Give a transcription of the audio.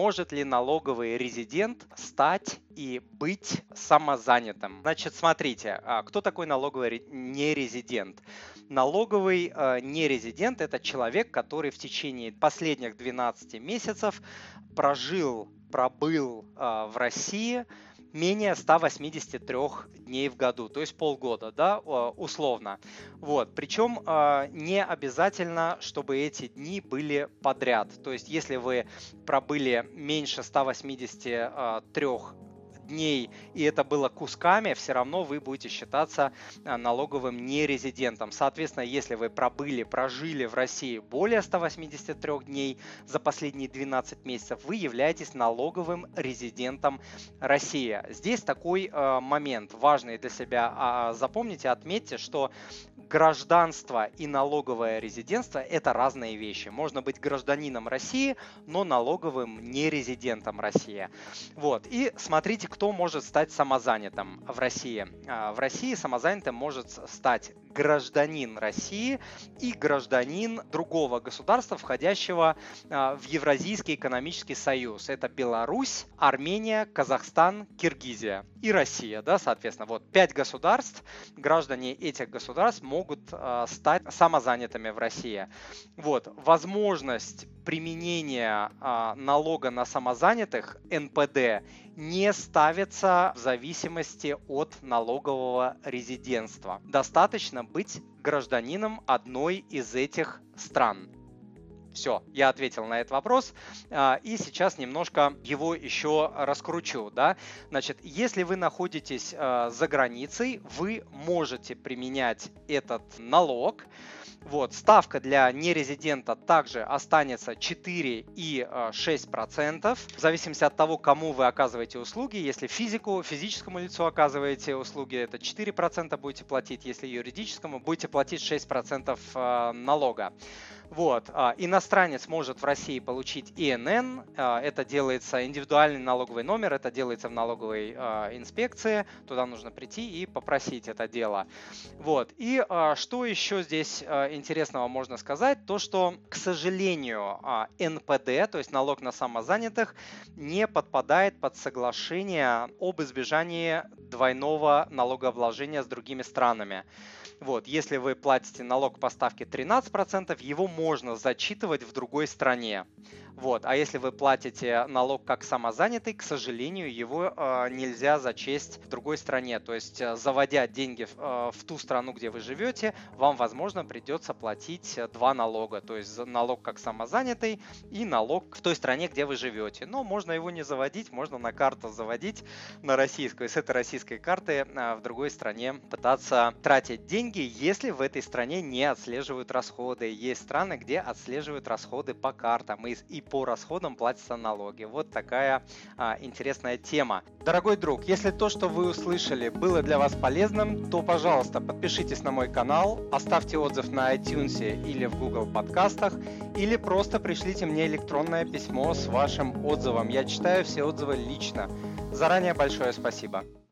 может ли налоговый резидент стать и быть самозанятым? Значит, смотрите, а, кто такой налоговый нерезидент? Налоговый э, нерезидент – это человек, который в течение последних 12 месяцев прожил, пробыл э, в России – менее 183 дней в году, то есть полгода, да, условно. Вот. Причем а, не обязательно, чтобы эти дни были подряд. То есть если вы пробыли меньше 183 дней, и это было кусками, все равно вы будете считаться а, налоговым нерезидентом. Соответственно, если вы пробыли, прожили в России более 183 дней за последние 12 месяцев, вы являетесь налоговым резидентом России. Здесь такой э, момент важный для себя. А, запомните, отметьте, что гражданство и налоговое резидентство – это разные вещи. Можно быть гражданином России, но налоговым нерезидентом России. Вот. И смотрите, кто кто может стать самозанятым в России? А, в России самозанятым может стать гражданин России и гражданин другого государства, входящего а, в Евразийский экономический союз. Это Беларусь, Армения, Казахстан, Киргизия и Россия, да, соответственно. Вот пять государств, граждане этих государств могут а, стать самозанятыми в России. Вот, возможность применения налога на самозанятых, НПД, не ставится в зависимости от налогового резидентства. Достаточно быть гражданином одной из этих стран. Все, я ответил на этот вопрос, а, и сейчас немножко его еще раскручу. Да? Значит, если вы находитесь а, за границей, вы можете применять этот налог, вот, ставка для нерезидента также останется 4 и 6%, э, в зависимости от того, кому вы оказываете услуги. Если физику, физическому лицу оказываете услуги, это 4% будете платить, если юридическому, будете платить 6% э, налога. Вот. А, иностранец может в России получить ИНН, а, это делается индивидуальный налоговый номер, это делается в налоговой а, инспекции, туда нужно прийти и попросить это дело. Вот. И что еще здесь интересного можно сказать, то что, к сожалению, НПД, то есть налог на самозанятых, не подпадает под соглашение об избежании двойного налогообложения с другими странами. Вот, если вы платите налог по ставке 13%, его можно зачитывать в другой стране. Вот. А если вы платите налог как самозанятый, к сожалению, его э, нельзя зачесть в другой стране. То есть, э, заводя деньги в, э, в ту страну, где вы живете, вам, возможно, придется платить два налога. То есть налог как самозанятый и налог в той стране, где вы живете. Но можно его не заводить, можно на карту заводить на российскую. И с этой российской карты э, в другой стране пытаться тратить деньги, если в этой стране не отслеживают расходы. Есть страны, где отслеживают расходы по картам и, и по расходам платятся налоги. Вот такая а, интересная тема. Дорогой друг, если то, что вы услышали, было для вас полезным, то, пожалуйста, подпишитесь на мой канал, оставьте отзыв на iTunes или в Google подкастах, или просто пришлите мне электронное письмо с вашим отзывом. Я читаю все отзывы лично. Заранее большое спасибо.